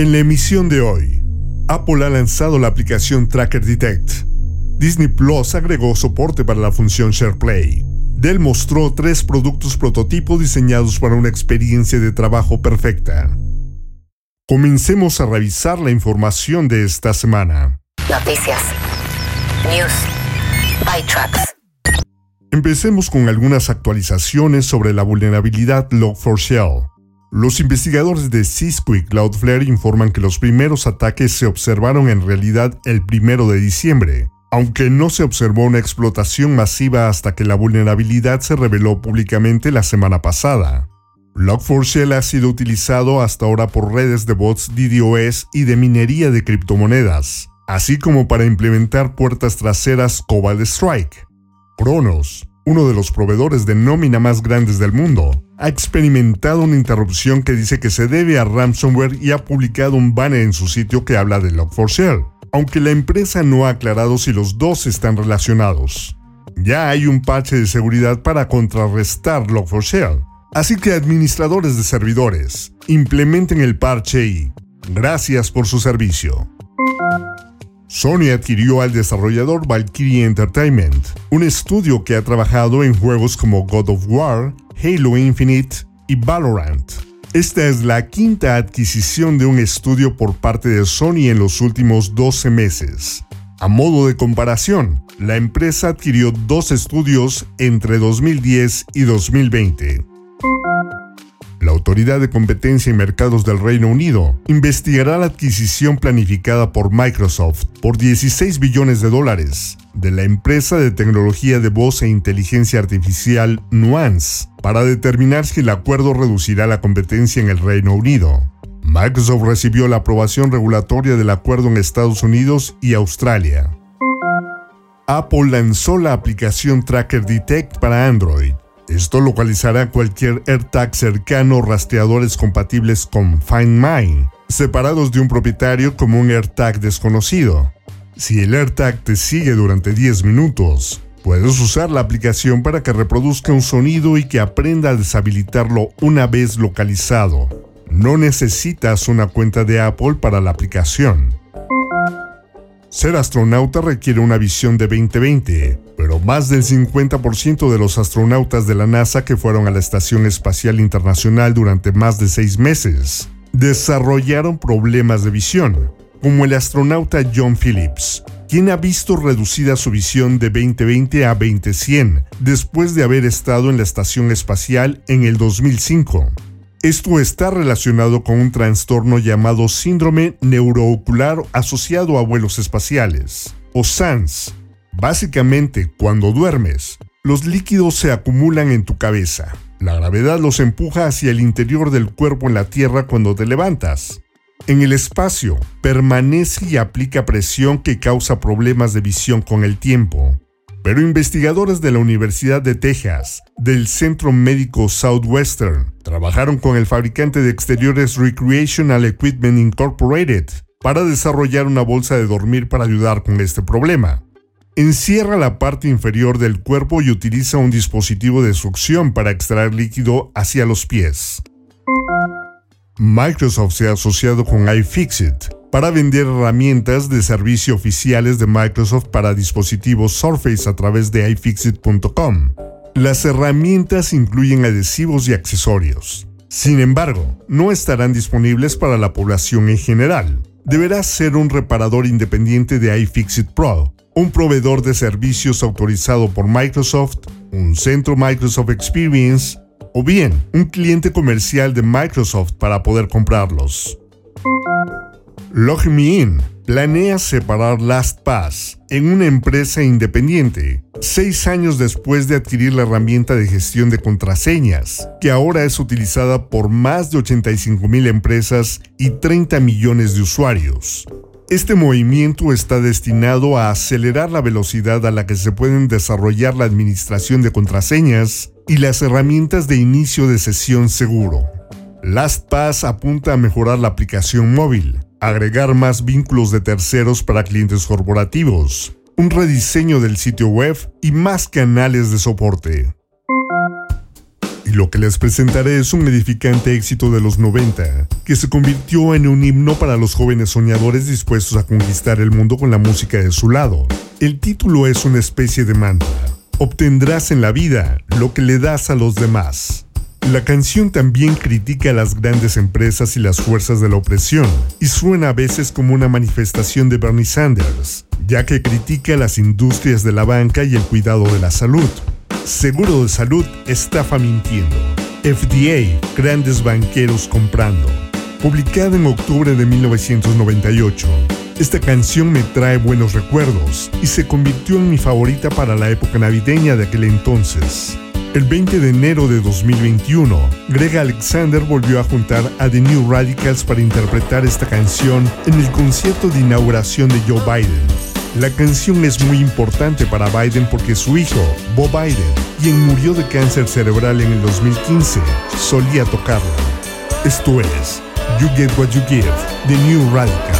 En la emisión de hoy, Apple ha lanzado la aplicación Tracker Detect. Disney Plus agregó soporte para la función SharePlay. Dell mostró tres productos prototipo diseñados para una experiencia de trabajo perfecta. Comencemos a revisar la información de esta semana. Noticias. News. ByTrax. Empecemos con algunas actualizaciones sobre la vulnerabilidad Log4Shell. Los investigadores de Cisco y Cloudflare informan que los primeros ataques se observaron en realidad el primero de diciembre, aunque no se observó una explotación masiva hasta que la vulnerabilidad se reveló públicamente la semana pasada. Log4Shell ha sido utilizado hasta ahora por redes de bots DDoS y de minería de criptomonedas, así como para implementar puertas traseras Cobalt Strike. Cronos, uno de los proveedores de nómina más grandes del mundo, ha experimentado una interrupción que dice que se debe a ransomware y ha publicado un banner en su sitio que habla de Log4Shell, aunque la empresa no ha aclarado si los dos están relacionados. Ya hay un parche de seguridad para contrarrestar Log4Shell, así que administradores de servidores, implementen el parche y gracias por su servicio. Sony adquirió al desarrollador Valkyrie Entertainment, un estudio que ha trabajado en juegos como God of War, Halo Infinite y Valorant. Esta es la quinta adquisición de un estudio por parte de Sony en los últimos 12 meses. A modo de comparación, la empresa adquirió dos estudios entre 2010 y 2020. La Autoridad de Competencia y Mercados del Reino Unido investigará la adquisición planificada por Microsoft por 16 billones de dólares de la empresa de tecnología de voz e inteligencia artificial Nuance para determinar si el acuerdo reducirá la competencia en el Reino Unido. Microsoft recibió la aprobación regulatoria del acuerdo en Estados Unidos y Australia. Apple lanzó la aplicación Tracker Detect para Android esto localizará cualquier AirTag cercano o rastreadores compatibles con Find My, separados de un propietario como un AirTag desconocido. Si el AirTag te sigue durante 10 minutos, puedes usar la aplicación para que reproduzca un sonido y que aprenda a deshabilitarlo una vez localizado. No necesitas una cuenta de Apple para la aplicación. Ser astronauta requiere una visión de 2020, pero más del 50% de los astronautas de la NASA que fueron a la Estación Espacial Internacional durante más de seis meses desarrollaron problemas de visión, como el astronauta John Phillips, quien ha visto reducida su visión de 2020 a 2100 después de haber estado en la Estación Espacial en el 2005. Esto está relacionado con un trastorno llamado síndrome neuroocular asociado a vuelos espaciales, o SANS. Básicamente, cuando duermes, los líquidos se acumulan en tu cabeza. La gravedad los empuja hacia el interior del cuerpo en la Tierra cuando te levantas. En el espacio, permanece y aplica presión que causa problemas de visión con el tiempo. Pero investigadores de la Universidad de Texas, del Centro Médico Southwestern, trabajaron con el fabricante de exteriores Recreational Equipment Incorporated para desarrollar una bolsa de dormir para ayudar con este problema. Encierra la parte inferior del cuerpo y utiliza un dispositivo de succión para extraer líquido hacia los pies. Microsoft se ha asociado con iFixit para vender herramientas de servicio oficiales de Microsoft para dispositivos Surface a través de iFixit.com. Las herramientas incluyen adhesivos y accesorios. Sin embargo, no estarán disponibles para la población en general. Deberás ser un reparador independiente de iFixit Pro, un proveedor de servicios autorizado por Microsoft, un centro Microsoft Experience o bien un cliente comercial de Microsoft para poder comprarlos. LogMeIn, planea separar LastPass en una empresa independiente, seis años después de adquirir la herramienta de gestión de contraseñas, que ahora es utilizada por más de 85 mil empresas y 30 millones de usuarios. Este movimiento está destinado a acelerar la velocidad a la que se pueden desarrollar la administración de contraseñas y las herramientas de inicio de sesión seguro. LastPass apunta a mejorar la aplicación móvil, agregar más vínculos de terceros para clientes corporativos, un rediseño del sitio web y más canales de soporte. Y lo que les presentaré es un edificante éxito de los 90, que se convirtió en un himno para los jóvenes soñadores dispuestos a conquistar el mundo con la música de su lado. El título es una especie de mantra. Obtendrás en la vida lo que le das a los demás. La canción también critica a las grandes empresas y las fuerzas de la opresión, y suena a veces como una manifestación de Bernie Sanders, ya que critica a las industrias de la banca y el cuidado de la salud. Seguro de Salud estafa mintiendo. FDA, grandes banqueros comprando. Publicada en octubre de 1998, esta canción me trae buenos recuerdos y se convirtió en mi favorita para la época navideña de aquel entonces. El 20 de enero de 2021, Greg Alexander volvió a juntar a The New Radicals para interpretar esta canción en el concierto de inauguración de Joe Biden. La canción es muy importante para Biden porque su hijo, Bob Biden, quien murió de cáncer cerebral en el 2015, solía tocarla. Esto es You Get What You Give, The New Radical.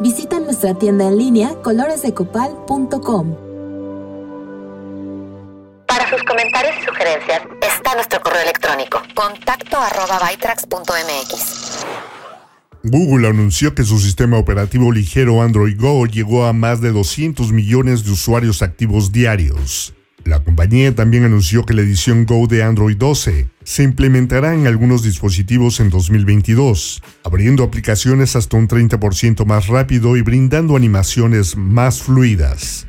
Visita nuestra tienda en línea coloresdecopal.com. Para sus comentarios y sugerencias está nuestro correo electrónico contacto arroba Google anunció que su sistema operativo ligero Android Go llegó a más de 200 millones de usuarios activos diarios. La compañía también anunció que la edición Go de Android 12 se implementará en algunos dispositivos en 2022, abriendo aplicaciones hasta un 30% más rápido y brindando animaciones más fluidas.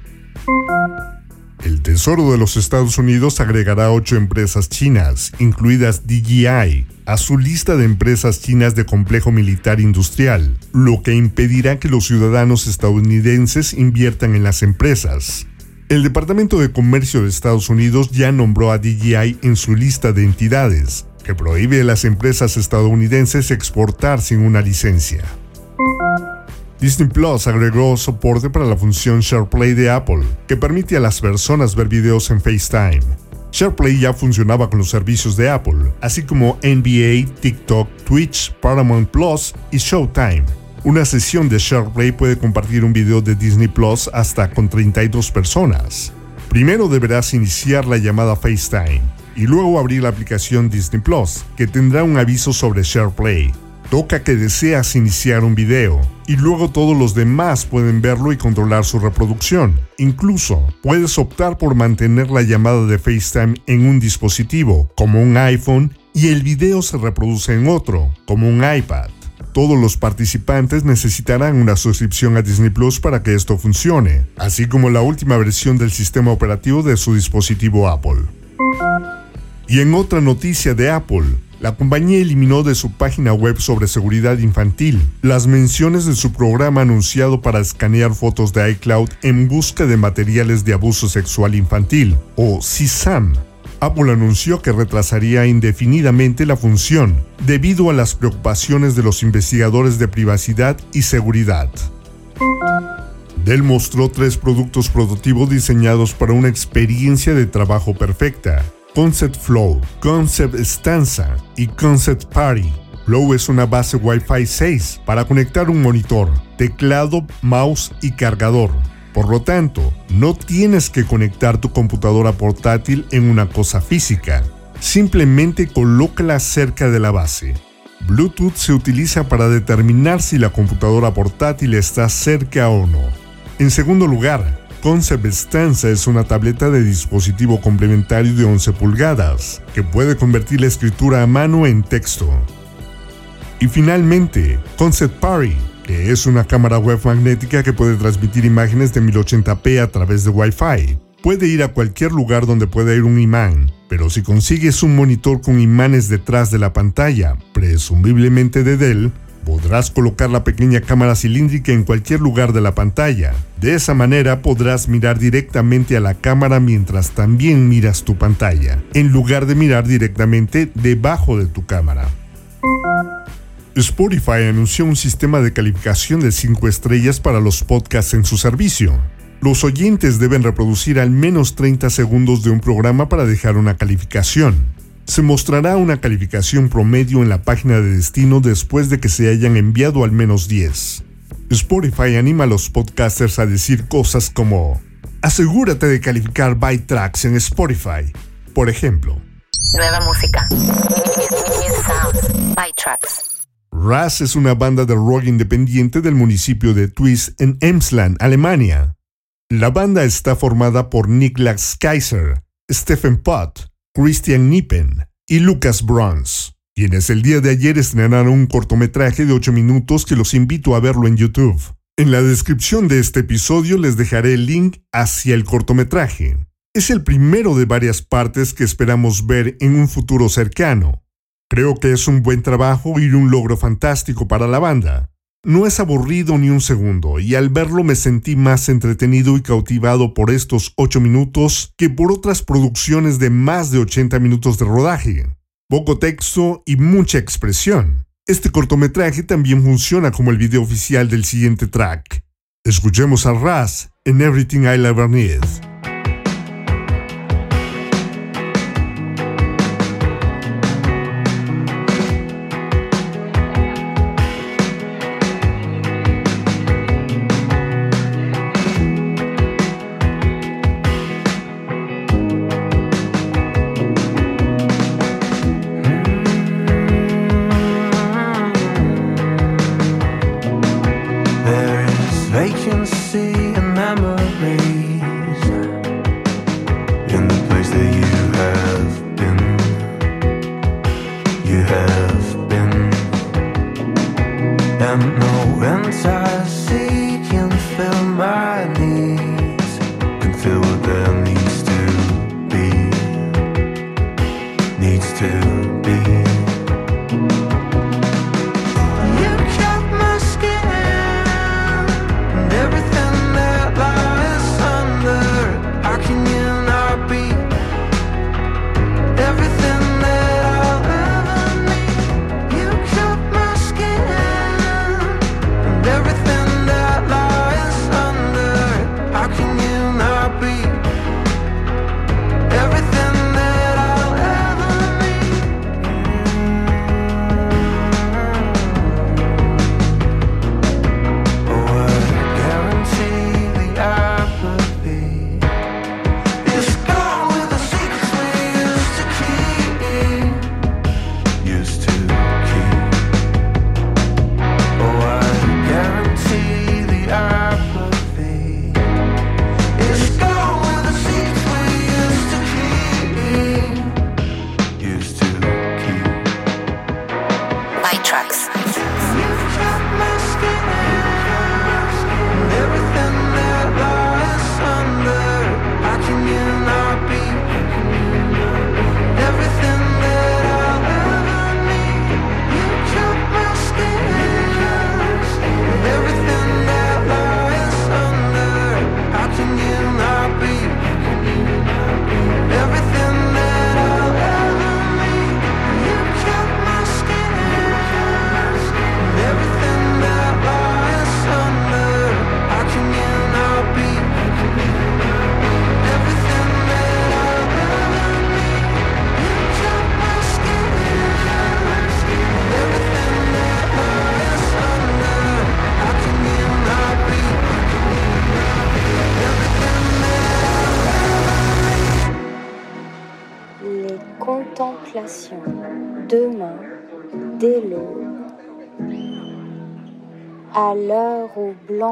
El Tesoro de los Estados Unidos agregará ocho empresas chinas, incluidas DJI, a su lista de empresas chinas de complejo militar industrial, lo que impedirá que los ciudadanos estadounidenses inviertan en las empresas. El Departamento de Comercio de Estados Unidos ya nombró a DJI en su lista de entidades, que prohíbe a las empresas estadounidenses exportar sin una licencia. Disney Plus agregó soporte para la función SharePlay de Apple, que permite a las personas ver videos en FaceTime. SharePlay ya funcionaba con los servicios de Apple, así como NBA, TikTok, Twitch, Paramount Plus y Showtime. Una sesión de SharePlay puede compartir un video de Disney Plus hasta con 32 personas. Primero deberás iniciar la llamada FaceTime y luego abrir la aplicación Disney Plus, que tendrá un aviso sobre SharePlay. Toca que deseas iniciar un video y luego todos los demás pueden verlo y controlar su reproducción. Incluso puedes optar por mantener la llamada de FaceTime en un dispositivo, como un iPhone, y el video se reproduce en otro, como un iPad. Todos los participantes necesitarán una suscripción a Disney Plus para que esto funcione, así como la última versión del sistema operativo de su dispositivo Apple. Y en otra noticia de Apple, la compañía eliminó de su página web sobre seguridad infantil las menciones de su programa anunciado para escanear fotos de iCloud en busca de materiales de abuso sexual infantil, o CSAM, Apple anunció que retrasaría indefinidamente la función debido a las preocupaciones de los investigadores de privacidad y seguridad. Dell mostró tres productos prototipos diseñados para una experiencia de trabajo perfecta. Concept Flow, Concept Stanza y Concept Party. Flow es una base Wi-Fi 6 para conectar un monitor, teclado, mouse y cargador. Por lo tanto, no tienes que conectar tu computadora portátil en una cosa física. Simplemente colócala cerca de la base. Bluetooth se utiliza para determinar si la computadora portátil está cerca o no. En segundo lugar, Concept Stanza es una tableta de dispositivo complementario de 11 pulgadas, que puede convertir la escritura a mano en texto. Y finalmente, Concept Party, que es una cámara web magnética que puede transmitir imágenes de 1080p a través de Wi-Fi. Puede ir a cualquier lugar donde pueda ir un imán, pero si consigues un monitor con imanes detrás de la pantalla, presumiblemente de Dell, podrás colocar la pequeña cámara cilíndrica en cualquier lugar de la pantalla. De esa manera podrás mirar directamente a la cámara mientras también miras tu pantalla, en lugar de mirar directamente debajo de tu cámara. Spotify anunció un sistema de calificación de 5 estrellas para los podcasts en su servicio. Los oyentes deben reproducir al menos 30 segundos de un programa para dejar una calificación. Se mostrará una calificación promedio en la página de destino después de que se hayan enviado al menos 10. Spotify anima a los podcasters a decir cosas como Asegúrate de calificar Byte Tracks en Spotify, por ejemplo. Nueva música. Tracks. Raz es una banda de rock independiente del municipio de Twist en Emsland, Alemania. La banda está formada por Niklas Kaiser, Stephen Pott, Christian Nippen y Lucas Bruns, quienes el día de ayer estrenaron un cortometraje de 8 minutos que los invito a verlo en YouTube. En la descripción de este episodio les dejaré el link hacia el cortometraje. Es el primero de varias partes que esperamos ver en un futuro cercano. Creo que es un buen trabajo y un logro fantástico para la banda. No es aburrido ni un segundo, y al verlo me sentí más entretenido y cautivado por estos 8 minutos que por otras producciones de más de 80 minutos de rodaje. Poco texto y mucha expresión. Este cortometraje también funciona como el video oficial del siguiente track. Escuchemos a Raz en Everything I Ever Need.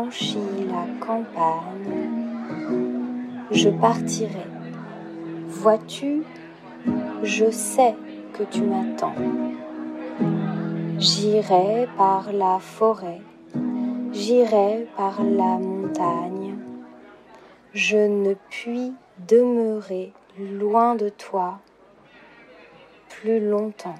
La campagne, je partirai. Vois-tu, je sais que tu m'attends. J'irai par la forêt, j'irai par la montagne. Je ne puis demeurer loin de toi plus longtemps.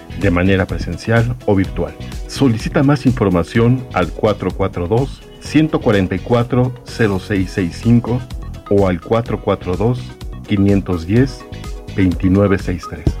de manera presencial o virtual. Solicita más información al 442-144-0665 o al 442-510-2963.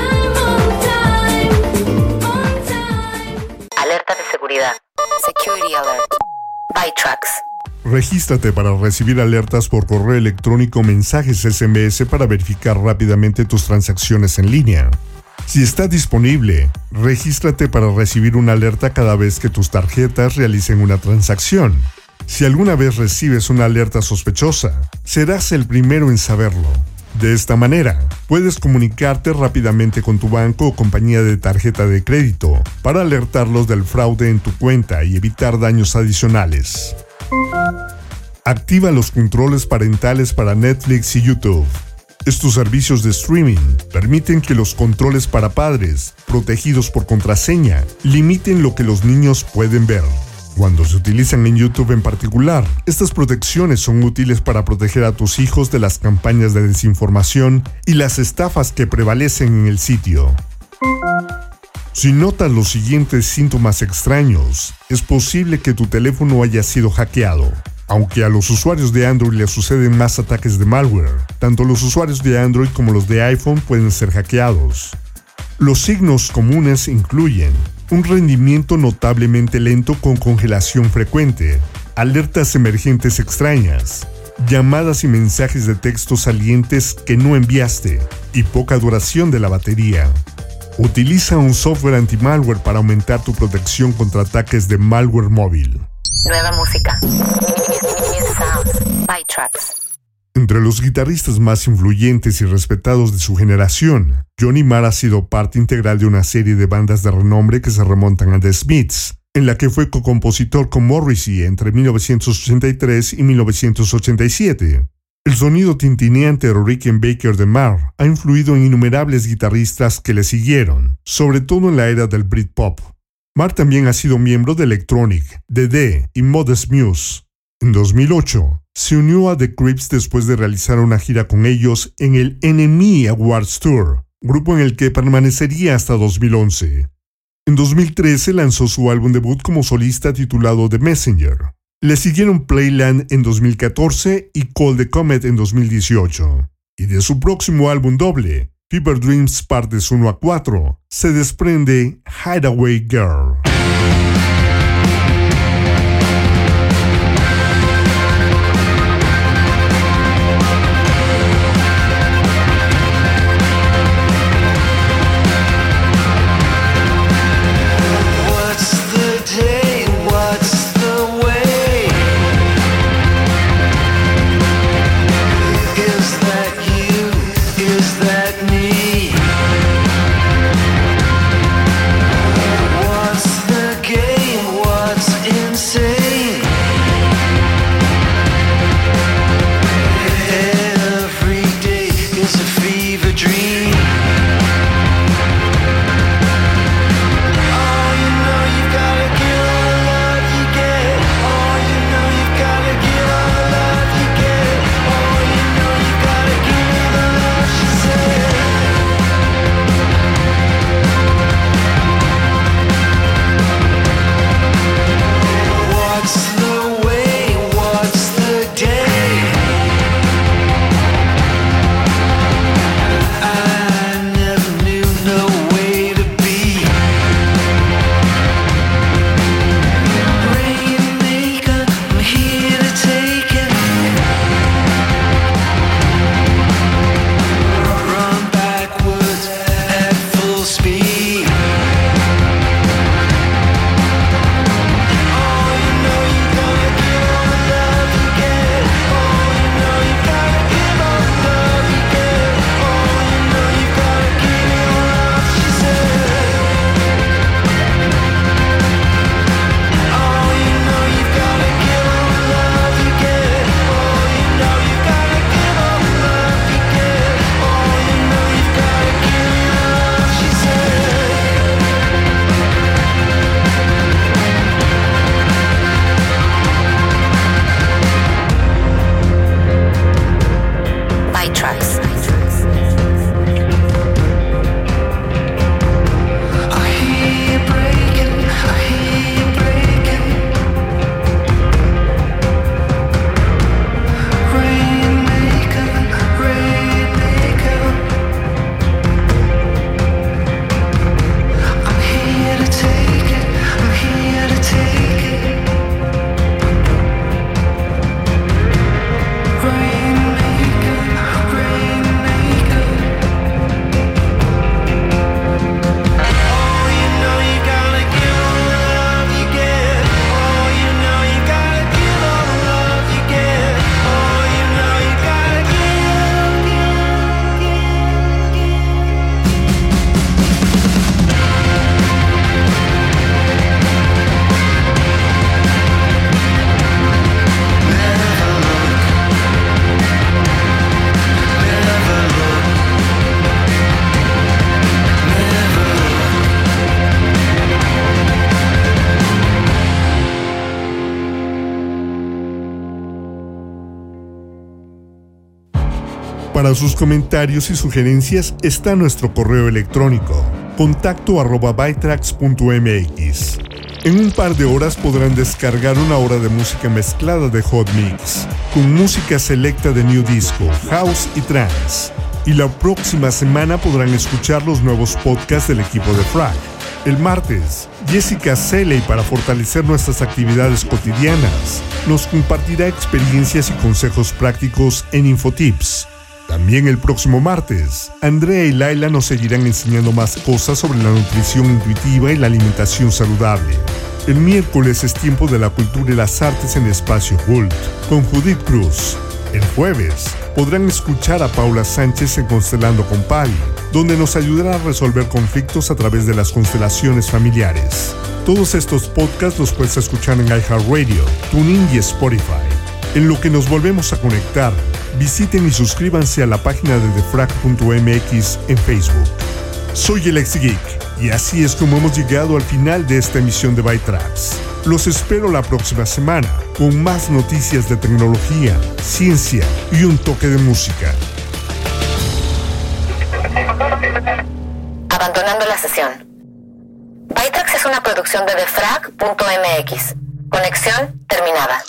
Security Alert. By Trucks. Regístrate para recibir alertas por correo electrónico mensajes SMS para verificar rápidamente tus transacciones en línea. Si está disponible, regístrate para recibir una alerta cada vez que tus tarjetas realicen una transacción. Si alguna vez recibes una alerta sospechosa, serás el primero en saberlo. De esta manera, puedes comunicarte rápidamente con tu banco o compañía de tarjeta de crédito para alertarlos del fraude en tu cuenta y evitar daños adicionales. Activa los controles parentales para Netflix y YouTube. Estos servicios de streaming permiten que los controles para padres, protegidos por contraseña, limiten lo que los niños pueden ver. Cuando se utilizan en YouTube en particular, estas protecciones son útiles para proteger a tus hijos de las campañas de desinformación y las estafas que prevalecen en el sitio. Si notas los siguientes síntomas extraños, es posible que tu teléfono haya sido hackeado. Aunque a los usuarios de Android les suceden más ataques de malware, tanto los usuarios de Android como los de iPhone pueden ser hackeados. Los signos comunes incluyen un rendimiento notablemente lento con congelación frecuente, alertas emergentes extrañas, llamadas y mensajes de texto salientes que no enviaste y poca duración de la batería. Utiliza un software anti-malware para aumentar tu protección contra ataques de malware móvil. Nueva música. By. Entre los guitarristas más influyentes y respetados de su generación, Johnny Marr ha sido parte integral de una serie de bandas de renombre que se remontan a The Smiths, en la que fue co-compositor con Morrissey entre 1983 y 1987. El sonido tintineante de Rickenbacker de Marr ha influido en innumerables guitarristas que le siguieron, sobre todo en la era del Britpop. Marr también ha sido miembro de Electronic, The D y Modest Muse. En 2008, se unió a The Crips después de realizar una gira con ellos en el NME Awards Tour, grupo en el que permanecería hasta 2011. En 2013 lanzó su álbum debut como solista titulado The Messenger. Le siguieron Playland en 2014 y Call the Comet en 2018. Y de su próximo álbum doble, Fever Dreams Partes 1 a 4, se desprende Hideaway Girl. Para sus comentarios y sugerencias está nuestro correo electrónico contacto arroba bytrax.mx. En un par de horas podrán descargar una hora de música mezclada de Hot Mix, con música selecta de New Disco, House y Trance. Y la próxima semana podrán escuchar los nuevos podcasts del equipo de Frag. El martes, Jessica Seley, para fortalecer nuestras actividades cotidianas, nos compartirá experiencias y consejos prácticos en Infotips también el próximo martes, Andrea y Laila nos seguirán enseñando más cosas sobre la nutrición intuitiva y la alimentación saludable. El miércoles es tiempo de la cultura y las artes en Espacio Gold con Judith Cruz. El jueves podrán escuchar a Paula Sánchez en Constelando con Pali, donde nos ayudará a resolver conflictos a través de las constelaciones familiares. Todos estos podcasts los puedes escuchar en iHeartRadio, TuneIn y Spotify. En lo que nos volvemos a conectar, visiten y suscríbanse a la página de defrag.mx en Facebook. Soy el ex geek y así es como hemos llegado al final de esta emisión de Bytrax. Los espero la próxima semana con más noticias de tecnología, ciencia y un toque de música. Abandonando la sesión. Bytrax es una producción de defrag.mx. Conexión terminada.